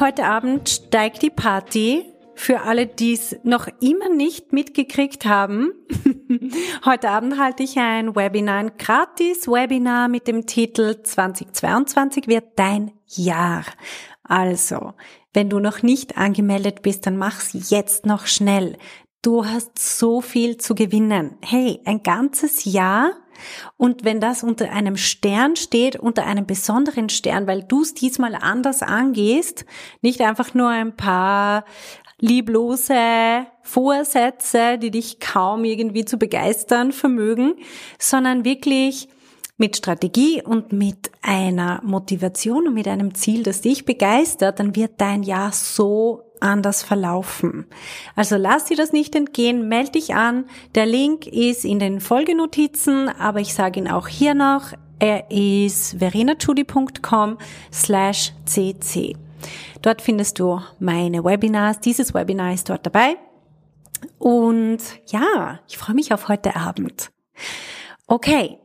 Heute Abend steigt die Party. Für alle, die es noch immer nicht mitgekriegt haben, heute Abend halte ich ein Webinar, ein gratis Webinar mit dem Titel 2022 wird dein Jahr. Also, wenn du noch nicht angemeldet bist, dann mach's jetzt noch schnell. Du hast so viel zu gewinnen. Hey, ein ganzes Jahr und wenn das unter einem Stern steht, unter einem besonderen Stern, weil du es diesmal anders angehst, nicht einfach nur ein paar lieblose Vorsätze, die dich kaum irgendwie zu begeistern vermögen, sondern wirklich mit Strategie und mit einer Motivation und mit einem Ziel, das dich begeistert, dann wird dein Jahr so anders verlaufen. Also lass dir das nicht entgehen, melde dich an. Der Link ist in den Folgenotizen, aber ich sage ihn auch hier noch. Er ist verenachudi.com slash cc. Dort findest du meine Webinars. Dieses Webinar ist dort dabei. Und ja, ich freue mich auf heute Abend. Okay,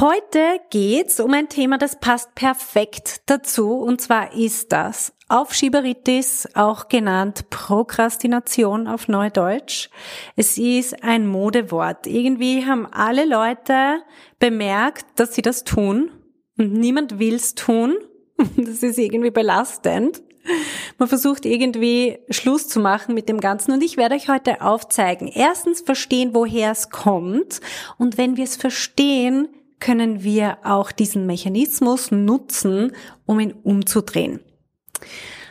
Heute geht's um ein Thema, das passt perfekt dazu, und zwar ist das Aufschieberitis, auch genannt Prokrastination auf Neudeutsch. Es ist ein Modewort. Irgendwie haben alle Leute bemerkt, dass sie das tun und niemand will's tun. Das ist irgendwie belastend. Man versucht irgendwie Schluss zu machen mit dem Ganzen und ich werde euch heute aufzeigen. Erstens verstehen, woher es kommt und wenn wir es verstehen, können wir auch diesen Mechanismus nutzen, um ihn umzudrehen.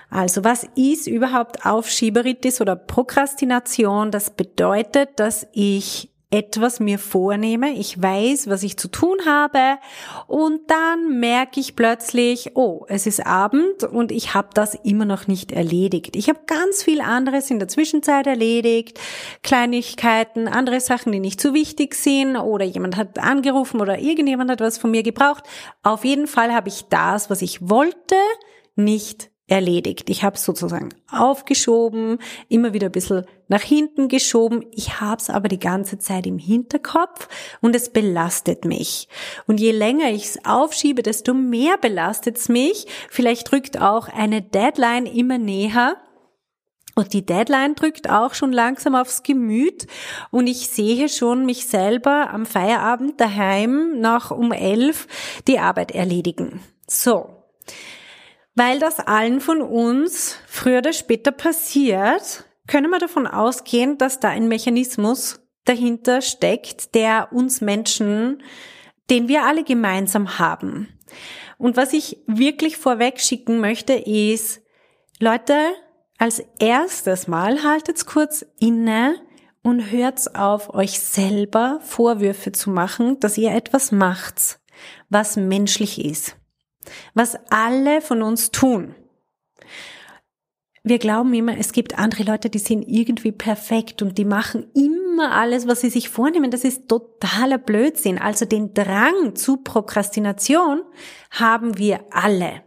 Also was ist überhaupt Aufschieberitis oder Prokrastination? Das bedeutet, dass ich etwas mir vornehme, ich weiß, was ich zu tun habe und dann merke ich plötzlich, oh, es ist Abend und ich habe das immer noch nicht erledigt. Ich habe ganz viel anderes in der Zwischenzeit erledigt, Kleinigkeiten, andere Sachen, die nicht so wichtig sind oder jemand hat angerufen oder irgendjemand hat was von mir gebraucht. Auf jeden Fall habe ich das, was ich wollte, nicht erledigt. Ich habe sozusagen aufgeschoben, immer wieder ein bisschen nach hinten geschoben. Ich habe es aber die ganze Zeit im Hinterkopf und es belastet mich. Und je länger ich es aufschiebe, desto mehr belastet es mich. Vielleicht drückt auch eine Deadline immer näher. Und die Deadline drückt auch schon langsam aufs Gemüt und ich sehe schon mich selber am Feierabend daheim nach um elf die Arbeit erledigen. So. Weil das allen von uns früher oder später passiert, können wir davon ausgehen, dass da ein Mechanismus dahinter steckt, der uns Menschen, den wir alle gemeinsam haben. Und was ich wirklich vorweg schicken möchte, ist, Leute, als erstes Mal haltet's kurz inne und hört's auf, euch selber Vorwürfe zu machen, dass ihr etwas macht, was menschlich ist was alle von uns tun. Wir glauben immer, es gibt andere Leute, die sind irgendwie perfekt und die machen immer alles, was sie sich vornehmen. Das ist totaler Blödsinn. Also den Drang zu Prokrastination haben wir alle.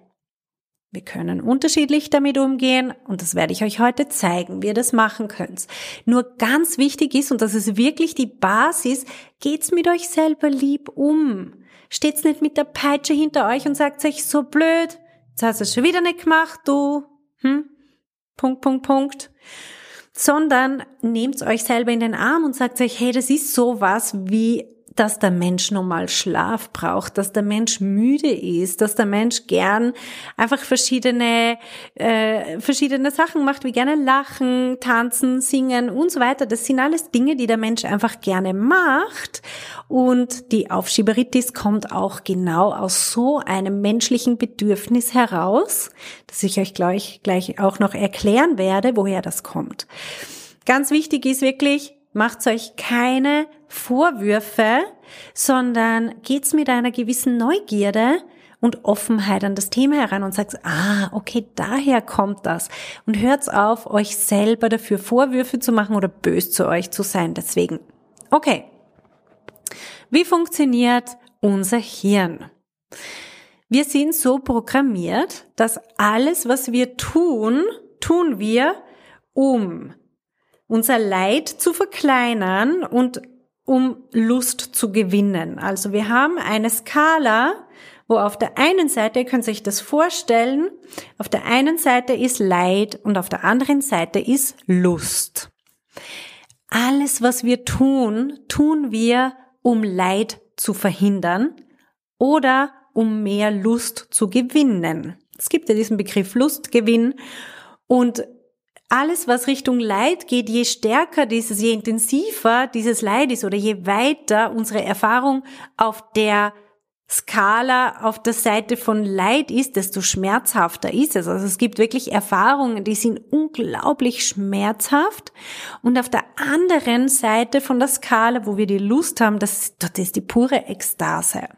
Wir können unterschiedlich damit umgehen und das werde ich euch heute zeigen, wie ihr das machen könnt. Nur ganz wichtig ist, und das ist wirklich die Basis, geht's mit euch selber lieb um. Steht's nicht mit der Peitsche hinter euch und sagt euch so blöd, jetzt hast du es schon wieder nicht gemacht, du. Hm? Punkt, Punkt, Punkt. Sondern nehmt euch selber in den Arm und sagt euch, hey, das ist sowas wie dass der Mensch normal Schlaf braucht, dass der Mensch müde ist, dass der Mensch gern einfach verschiedene äh, verschiedene Sachen macht, wie gerne lachen, tanzen, singen und so weiter. Das sind alles Dinge, die der Mensch einfach gerne macht. Und die Aufschieberitis kommt auch genau aus so einem menschlichen Bedürfnis heraus, das ich euch gleich gleich auch noch erklären werde, woher das kommt. Ganz wichtig ist wirklich, macht euch keine Vorwürfe, sondern geht's mit einer gewissen Neugierde und Offenheit an das Thema heran und sagst, ah, okay, daher kommt das. Und hört auf, euch selber dafür Vorwürfe zu machen oder bös zu euch zu sein. Deswegen, okay. Wie funktioniert unser Hirn? Wir sind so programmiert, dass alles, was wir tun, tun wir, um unser Leid zu verkleinern und um Lust zu gewinnen. Also wir haben eine Skala, wo auf der einen Seite, ihr könnt euch das vorstellen, auf der einen Seite ist Leid und auf der anderen Seite ist Lust. Alles, was wir tun, tun wir, um Leid zu verhindern oder um mehr Lust zu gewinnen. Es gibt ja diesen Begriff Lustgewinn und alles, was Richtung Leid geht, je stärker dieses, je intensiver dieses Leid ist oder je weiter unsere Erfahrung auf der Skala auf der Seite von Leid ist, desto schmerzhafter ist es. Also es gibt wirklich Erfahrungen, die sind unglaublich schmerzhaft. Und auf der anderen Seite von der Skala, wo wir die Lust haben, das, das ist die pure Ekstase.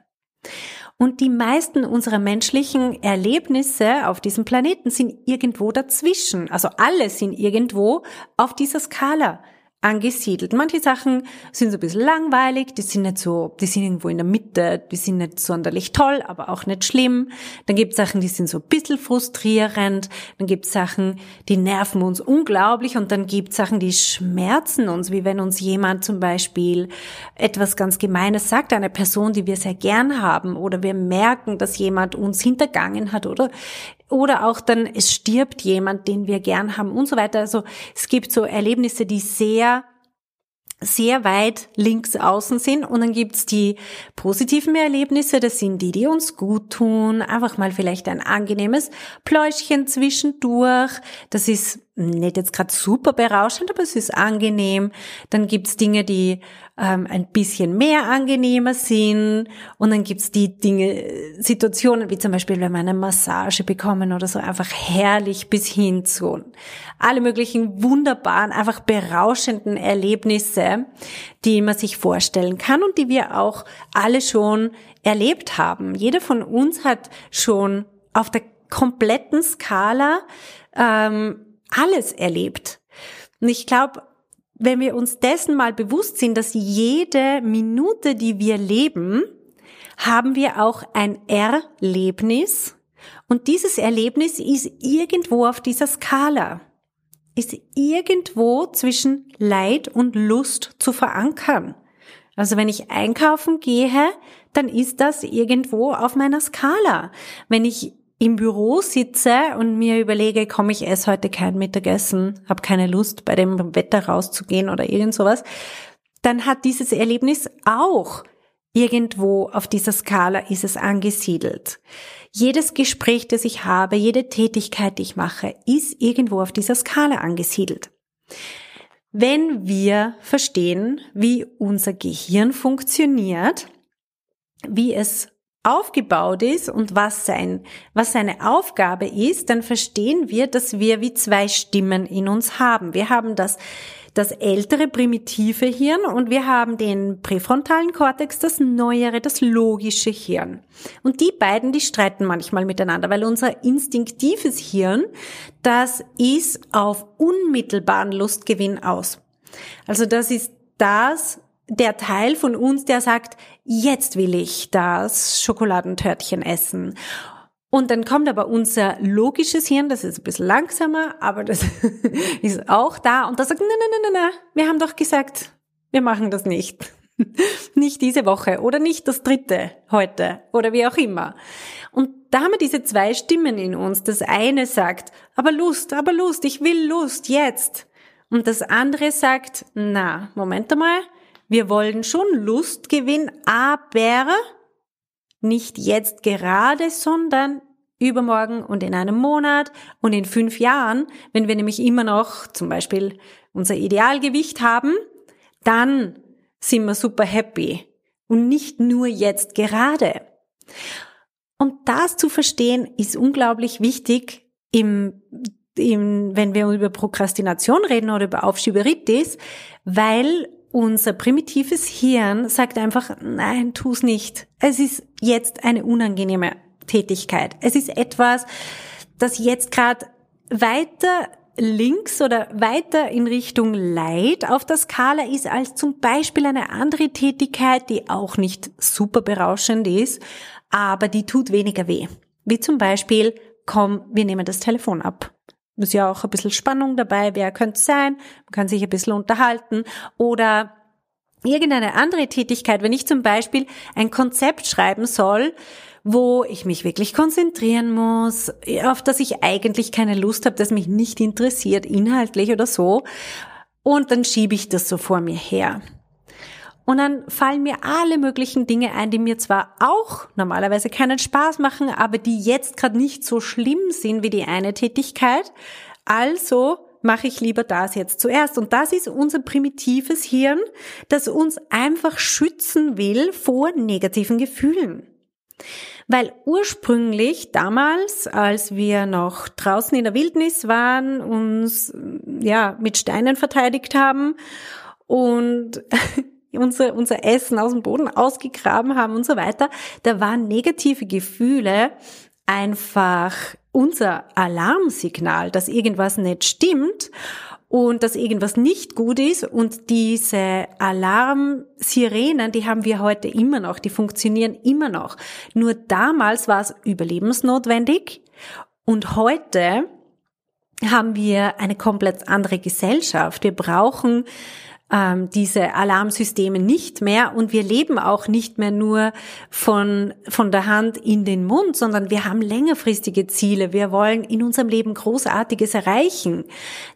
Und die meisten unserer menschlichen Erlebnisse auf diesem Planeten sind irgendwo dazwischen. Also alle sind irgendwo auf dieser Skala angesiedelt. Manche Sachen sind so ein bisschen langweilig, die sind nicht so, die sind irgendwo in der Mitte, die sind nicht sonderlich toll, aber auch nicht schlimm. Dann gibt es Sachen, die sind so ein bisschen frustrierend. Dann gibt es Sachen, die nerven uns unglaublich und dann gibt es Sachen, die schmerzen uns, wie wenn uns jemand zum Beispiel etwas ganz Gemeines sagt, eine Person, die wir sehr gern haben oder wir merken, dass jemand uns hintergangen hat oder oder auch dann, es stirbt jemand, den wir gern haben und so weiter. Also es gibt so Erlebnisse, die sehr sehr weit links außen sind. Und dann gibt's die positiven Erlebnisse, das sind die, die uns gut tun, einfach mal vielleicht ein angenehmes Pläuschchen zwischendurch, das ist nicht jetzt gerade super berauschend, aber es ist angenehm. Dann gibt's Dinge, die ähm, ein bisschen mehr angenehmer sind. Und dann gibt's die Dinge, Situationen, wie zum Beispiel, wenn wir eine Massage bekommen oder so, einfach herrlich bis hin zu alle möglichen wunderbaren, einfach berauschenden Erlebnisse, die man sich vorstellen kann und die wir auch alle schon erlebt haben. Jeder von uns hat schon auf der kompletten Skala ähm, alles erlebt. Und ich glaube, wenn wir uns dessen mal bewusst sind, dass jede Minute, die wir leben, haben wir auch ein Erlebnis. Und dieses Erlebnis ist irgendwo auf dieser Skala, ist irgendwo zwischen Leid und Lust zu verankern. Also wenn ich einkaufen gehe, dann ist das irgendwo auf meiner Skala. Wenn ich im Büro sitze und mir überlege, komm, ich esse heute kein Mittagessen, habe keine Lust, bei dem Wetter rauszugehen oder irgend sowas, dann hat dieses Erlebnis auch irgendwo auf dieser Skala ist es angesiedelt. Jedes Gespräch, das ich habe, jede Tätigkeit, die ich mache, ist irgendwo auf dieser Skala angesiedelt. Wenn wir verstehen, wie unser Gehirn funktioniert, wie es aufgebaut ist und was sein, was seine Aufgabe ist, dann verstehen wir, dass wir wie zwei Stimmen in uns haben. Wir haben das, das ältere primitive Hirn und wir haben den präfrontalen Kortex, das neuere, das logische Hirn. Und die beiden, die streiten manchmal miteinander, weil unser instinktives Hirn, das ist auf unmittelbaren Lustgewinn aus. Also das ist das, der Teil von uns, der sagt, jetzt will ich das Schokoladentörtchen essen. Und dann kommt aber unser logisches Hirn, das ist ein bisschen langsamer, aber das ist auch da und das sagt, nein, nein, nein, nein, wir haben doch gesagt, wir machen das nicht. nicht diese Woche oder nicht das dritte heute oder wie auch immer. Und da haben wir diese zwei Stimmen in uns. Das eine sagt, aber Lust, aber Lust, ich will Lust, jetzt. Und das andere sagt, na, Moment einmal, wir wollen schon Lustgewinn, aber nicht jetzt gerade, sondern übermorgen und in einem Monat und in fünf Jahren, wenn wir nämlich immer noch zum Beispiel unser Idealgewicht haben, dann sind wir super happy und nicht nur jetzt gerade. Und das zu verstehen ist unglaublich wichtig im, im, wenn wir über Prokrastination reden oder über Aufschieberitis, weil unser primitives Hirn sagt einfach, nein, tu's nicht. Es ist jetzt eine unangenehme Tätigkeit. Es ist etwas, das jetzt gerade weiter links oder weiter in Richtung Leid auf der Skala ist als zum Beispiel eine andere Tätigkeit, die auch nicht super berauschend ist, aber die tut weniger weh. Wie zum Beispiel, komm, wir nehmen das Telefon ab. Ist ja auch ein bisschen Spannung dabei, wer könnte sein, man kann sich ein bisschen unterhalten oder irgendeine andere Tätigkeit, wenn ich zum Beispiel ein Konzept schreiben soll, wo ich mich wirklich konzentrieren muss, auf das ich eigentlich keine Lust habe, das mich nicht interessiert, inhaltlich oder so. Und dann schiebe ich das so vor mir her. Und dann fallen mir alle möglichen Dinge ein, die mir zwar auch normalerweise keinen Spaß machen, aber die jetzt gerade nicht so schlimm sind wie die eine Tätigkeit. Also mache ich lieber das jetzt zuerst. Und das ist unser primitives Hirn, das uns einfach schützen will vor negativen Gefühlen. Weil ursprünglich damals, als wir noch draußen in der Wildnis waren, uns ja mit Steinen verteidigt haben und unser, unser Essen aus dem Boden ausgegraben haben und so weiter, da waren negative Gefühle einfach unser Alarmsignal, dass irgendwas nicht stimmt und dass irgendwas nicht gut ist. Und diese Alarmsirenen, die haben wir heute immer noch, die funktionieren immer noch. Nur damals war es überlebensnotwendig und heute haben wir eine komplett andere Gesellschaft. Wir brauchen ähm, diese Alarmsysteme nicht mehr und wir leben auch nicht mehr nur von, von der Hand in den Mund, sondern wir haben längerfristige Ziele. Wir wollen in unserem Leben Großartiges erreichen.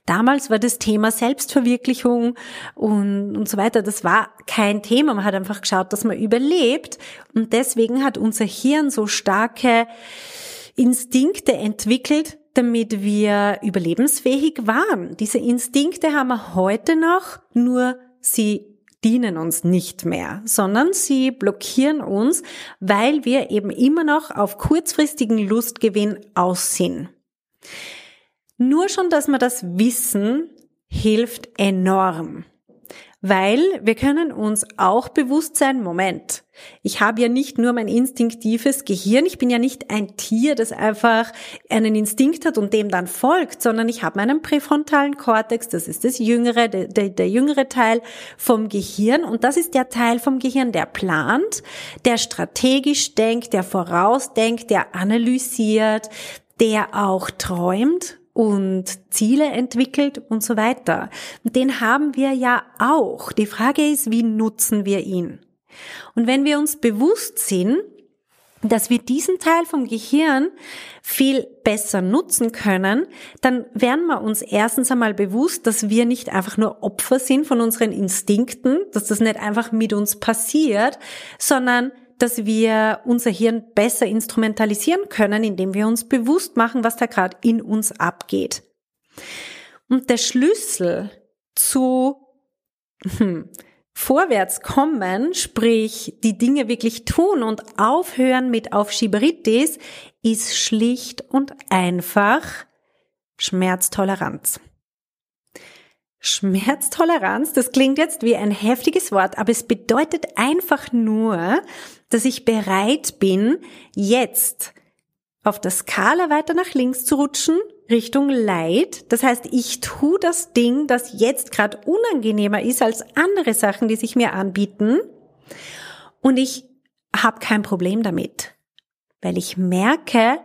Damals war das Thema Selbstverwirklichung und, und so weiter. Das war kein Thema. Man hat einfach geschaut, dass man überlebt und deswegen hat unser Hirn so starke Instinkte entwickelt, damit wir überlebensfähig waren. Diese Instinkte haben wir heute noch, nur sie dienen uns nicht mehr, sondern sie blockieren uns, weil wir eben immer noch auf kurzfristigen Lustgewinn aus sind. Nur schon, dass wir das wissen, hilft enorm. Weil wir können uns auch bewusst sein, Moment, ich habe ja nicht nur mein instinktives Gehirn, ich bin ja nicht ein Tier, das einfach einen Instinkt hat und dem dann folgt, sondern ich habe meinen präfrontalen Kortex, das ist das jüngere, der, der, der jüngere Teil vom Gehirn und das ist der Teil vom Gehirn, der plant, der strategisch denkt, der vorausdenkt, der analysiert, der auch träumt und Ziele entwickelt und so weiter. Den haben wir ja auch. Die Frage ist, wie nutzen wir ihn? Und wenn wir uns bewusst sind, dass wir diesen Teil vom Gehirn viel besser nutzen können, dann werden wir uns erstens einmal bewusst, dass wir nicht einfach nur Opfer sind von unseren Instinkten, dass das nicht einfach mit uns passiert, sondern dass wir unser Hirn besser instrumentalisieren können, indem wir uns bewusst machen, was da gerade in uns abgeht. Und der Schlüssel zu hm, vorwärts kommen, sprich die Dinge wirklich tun und aufhören mit Aufschieberitis, ist schlicht und einfach Schmerztoleranz. Schmerztoleranz, das klingt jetzt wie ein heftiges Wort, aber es bedeutet einfach nur, dass ich bereit bin, jetzt auf der Skala weiter nach links zu rutschen, Richtung Leid. Das heißt, ich tue das Ding, das jetzt gerade unangenehmer ist als andere Sachen, die sich mir anbieten. Und ich habe kein Problem damit. Weil ich merke,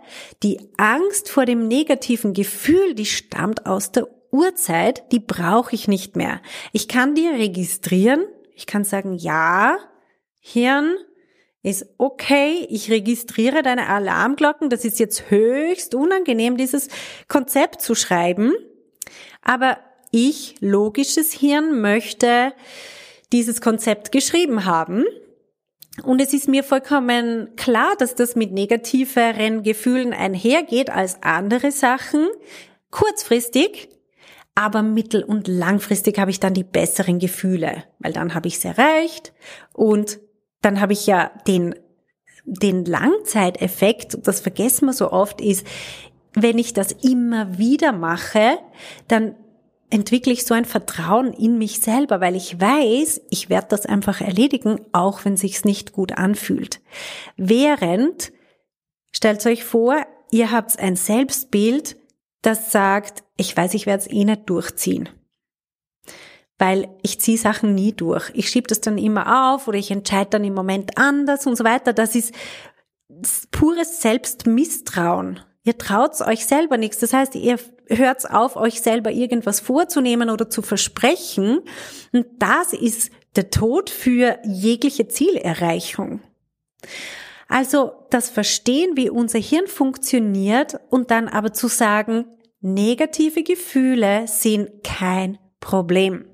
die Angst vor dem negativen Gefühl, die stammt aus der Uhrzeit, die brauche ich nicht mehr. Ich kann die registrieren. Ich kann sagen, ja, Hirn, ist okay, ich registriere deine Alarmglocken, das ist jetzt höchst unangenehm, dieses Konzept zu schreiben, aber ich, logisches Hirn, möchte dieses Konzept geschrieben haben. Und es ist mir vollkommen klar, dass das mit negativeren Gefühlen einhergeht als andere Sachen. Kurzfristig, aber mittel- und langfristig habe ich dann die besseren Gefühle, weil dann habe ich es erreicht und dann habe ich ja den, den Langzeiteffekt, das vergessen wir so oft, ist, wenn ich das immer wieder mache, dann entwickle ich so ein Vertrauen in mich selber, weil ich weiß, ich werde das einfach erledigen, auch wenn sich's nicht gut anfühlt. Während Stellt euch vor, ihr habt ein Selbstbild, das sagt, ich weiß, ich werde es eh nicht durchziehen. Weil ich ziehe Sachen nie durch. Ich schiebe das dann immer auf oder ich entscheide dann im Moment anders und so weiter. Das ist pures Selbstmisstrauen. Ihr traut euch selber nichts. Das heißt, ihr hört auf, euch selber irgendwas vorzunehmen oder zu versprechen. Und das ist der Tod für jegliche Zielerreichung. Also das Verstehen, wie unser Hirn funktioniert und dann aber zu sagen, negative Gefühle sind kein Problem.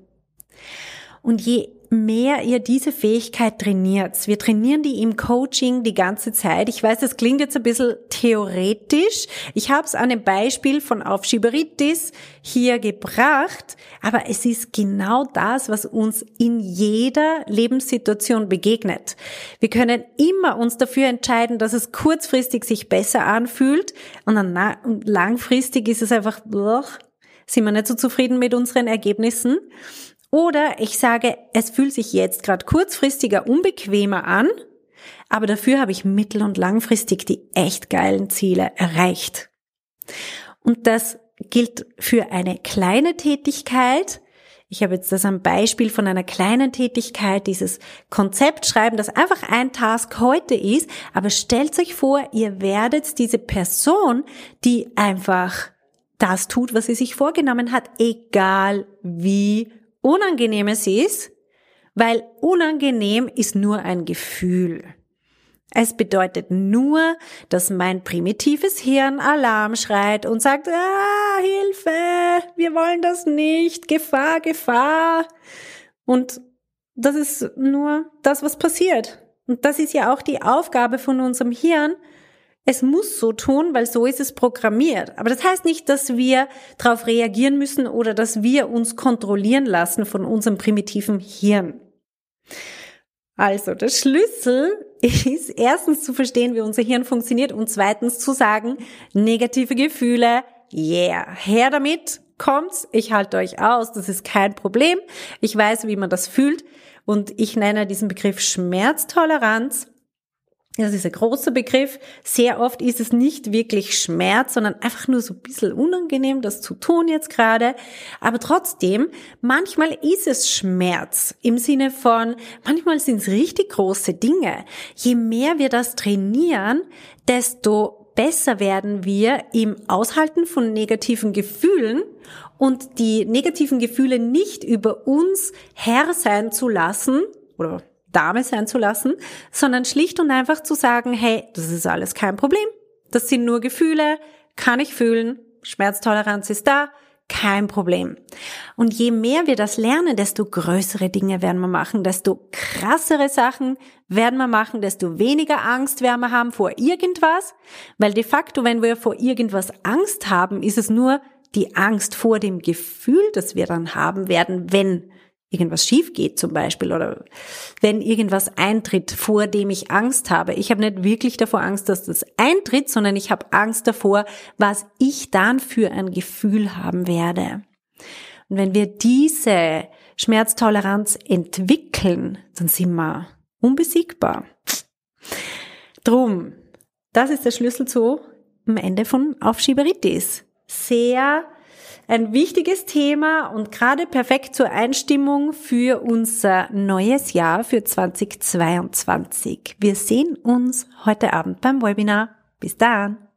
Und je mehr ihr diese Fähigkeit trainiert. Wir trainieren die im Coaching die ganze Zeit. Ich weiß, das klingt jetzt ein bisschen theoretisch. Ich habe es an einem Beispiel von Aufschieberitis hier gebracht, aber es ist genau das, was uns in jeder Lebenssituation begegnet. Wir können immer uns dafür entscheiden, dass es kurzfristig sich besser anfühlt und dann langfristig ist es einfach, sind wir nicht so zufrieden mit unseren Ergebnissen. Oder ich sage, es fühlt sich jetzt gerade kurzfristiger unbequemer an, aber dafür habe ich mittel- und langfristig die echt geilen Ziele erreicht. Und das gilt für eine kleine Tätigkeit. Ich habe jetzt das am Beispiel von einer kleinen Tätigkeit, dieses Konzept schreiben, das einfach ein Task heute ist, aber stellt euch vor, ihr werdet diese Person, die einfach das tut, was sie sich vorgenommen hat, egal wie unangenehm es ist, weil unangenehm ist nur ein Gefühl. Es bedeutet nur, dass mein primitives Hirn Alarm schreit und sagt, ah, Hilfe, wir wollen das nicht, Gefahr, Gefahr. Und das ist nur das, was passiert. Und das ist ja auch die Aufgabe von unserem Hirn, es muss so tun, weil so ist es programmiert. Aber das heißt nicht, dass wir darauf reagieren müssen oder dass wir uns kontrollieren lassen von unserem primitiven Hirn. Also, der Schlüssel ist erstens zu verstehen, wie unser Hirn funktioniert und zweitens zu sagen, negative Gefühle, yeah, her damit, kommt's, ich halte euch aus, das ist kein Problem. Ich weiß, wie man das fühlt und ich nenne diesen Begriff Schmerztoleranz das ist ein großer Begriff. Sehr oft ist es nicht wirklich Schmerz, sondern einfach nur so ein bisschen unangenehm, das zu tun jetzt gerade. Aber trotzdem, manchmal ist es Schmerz im Sinne von, manchmal sind es richtig große Dinge. Je mehr wir das trainieren, desto besser werden wir im Aushalten von negativen Gefühlen und die negativen Gefühle nicht über uns Herr sein zu lassen oder Dame sein zu lassen, sondern schlicht und einfach zu sagen, hey, das ist alles kein Problem. Das sind nur Gefühle, kann ich fühlen, Schmerztoleranz ist da, kein Problem. Und je mehr wir das lernen, desto größere Dinge werden wir machen, desto krassere Sachen werden wir machen, desto weniger Angst werden wir haben vor irgendwas, weil de facto, wenn wir vor irgendwas Angst haben, ist es nur die Angst vor dem Gefühl, das wir dann haben werden, wenn irgendwas schief geht zum Beispiel oder wenn irgendwas eintritt, vor dem ich Angst habe. Ich habe nicht wirklich davor Angst, dass das eintritt, sondern ich habe Angst davor, was ich dann für ein Gefühl haben werde. Und wenn wir diese Schmerztoleranz entwickeln, dann sind wir unbesiegbar. Drum, das ist der Schlüssel zu am Ende von Aufschieberitis. Sehr ein wichtiges Thema und gerade perfekt zur Einstimmung für unser neues Jahr für 2022. Wir sehen uns heute Abend beim Webinar. Bis dann!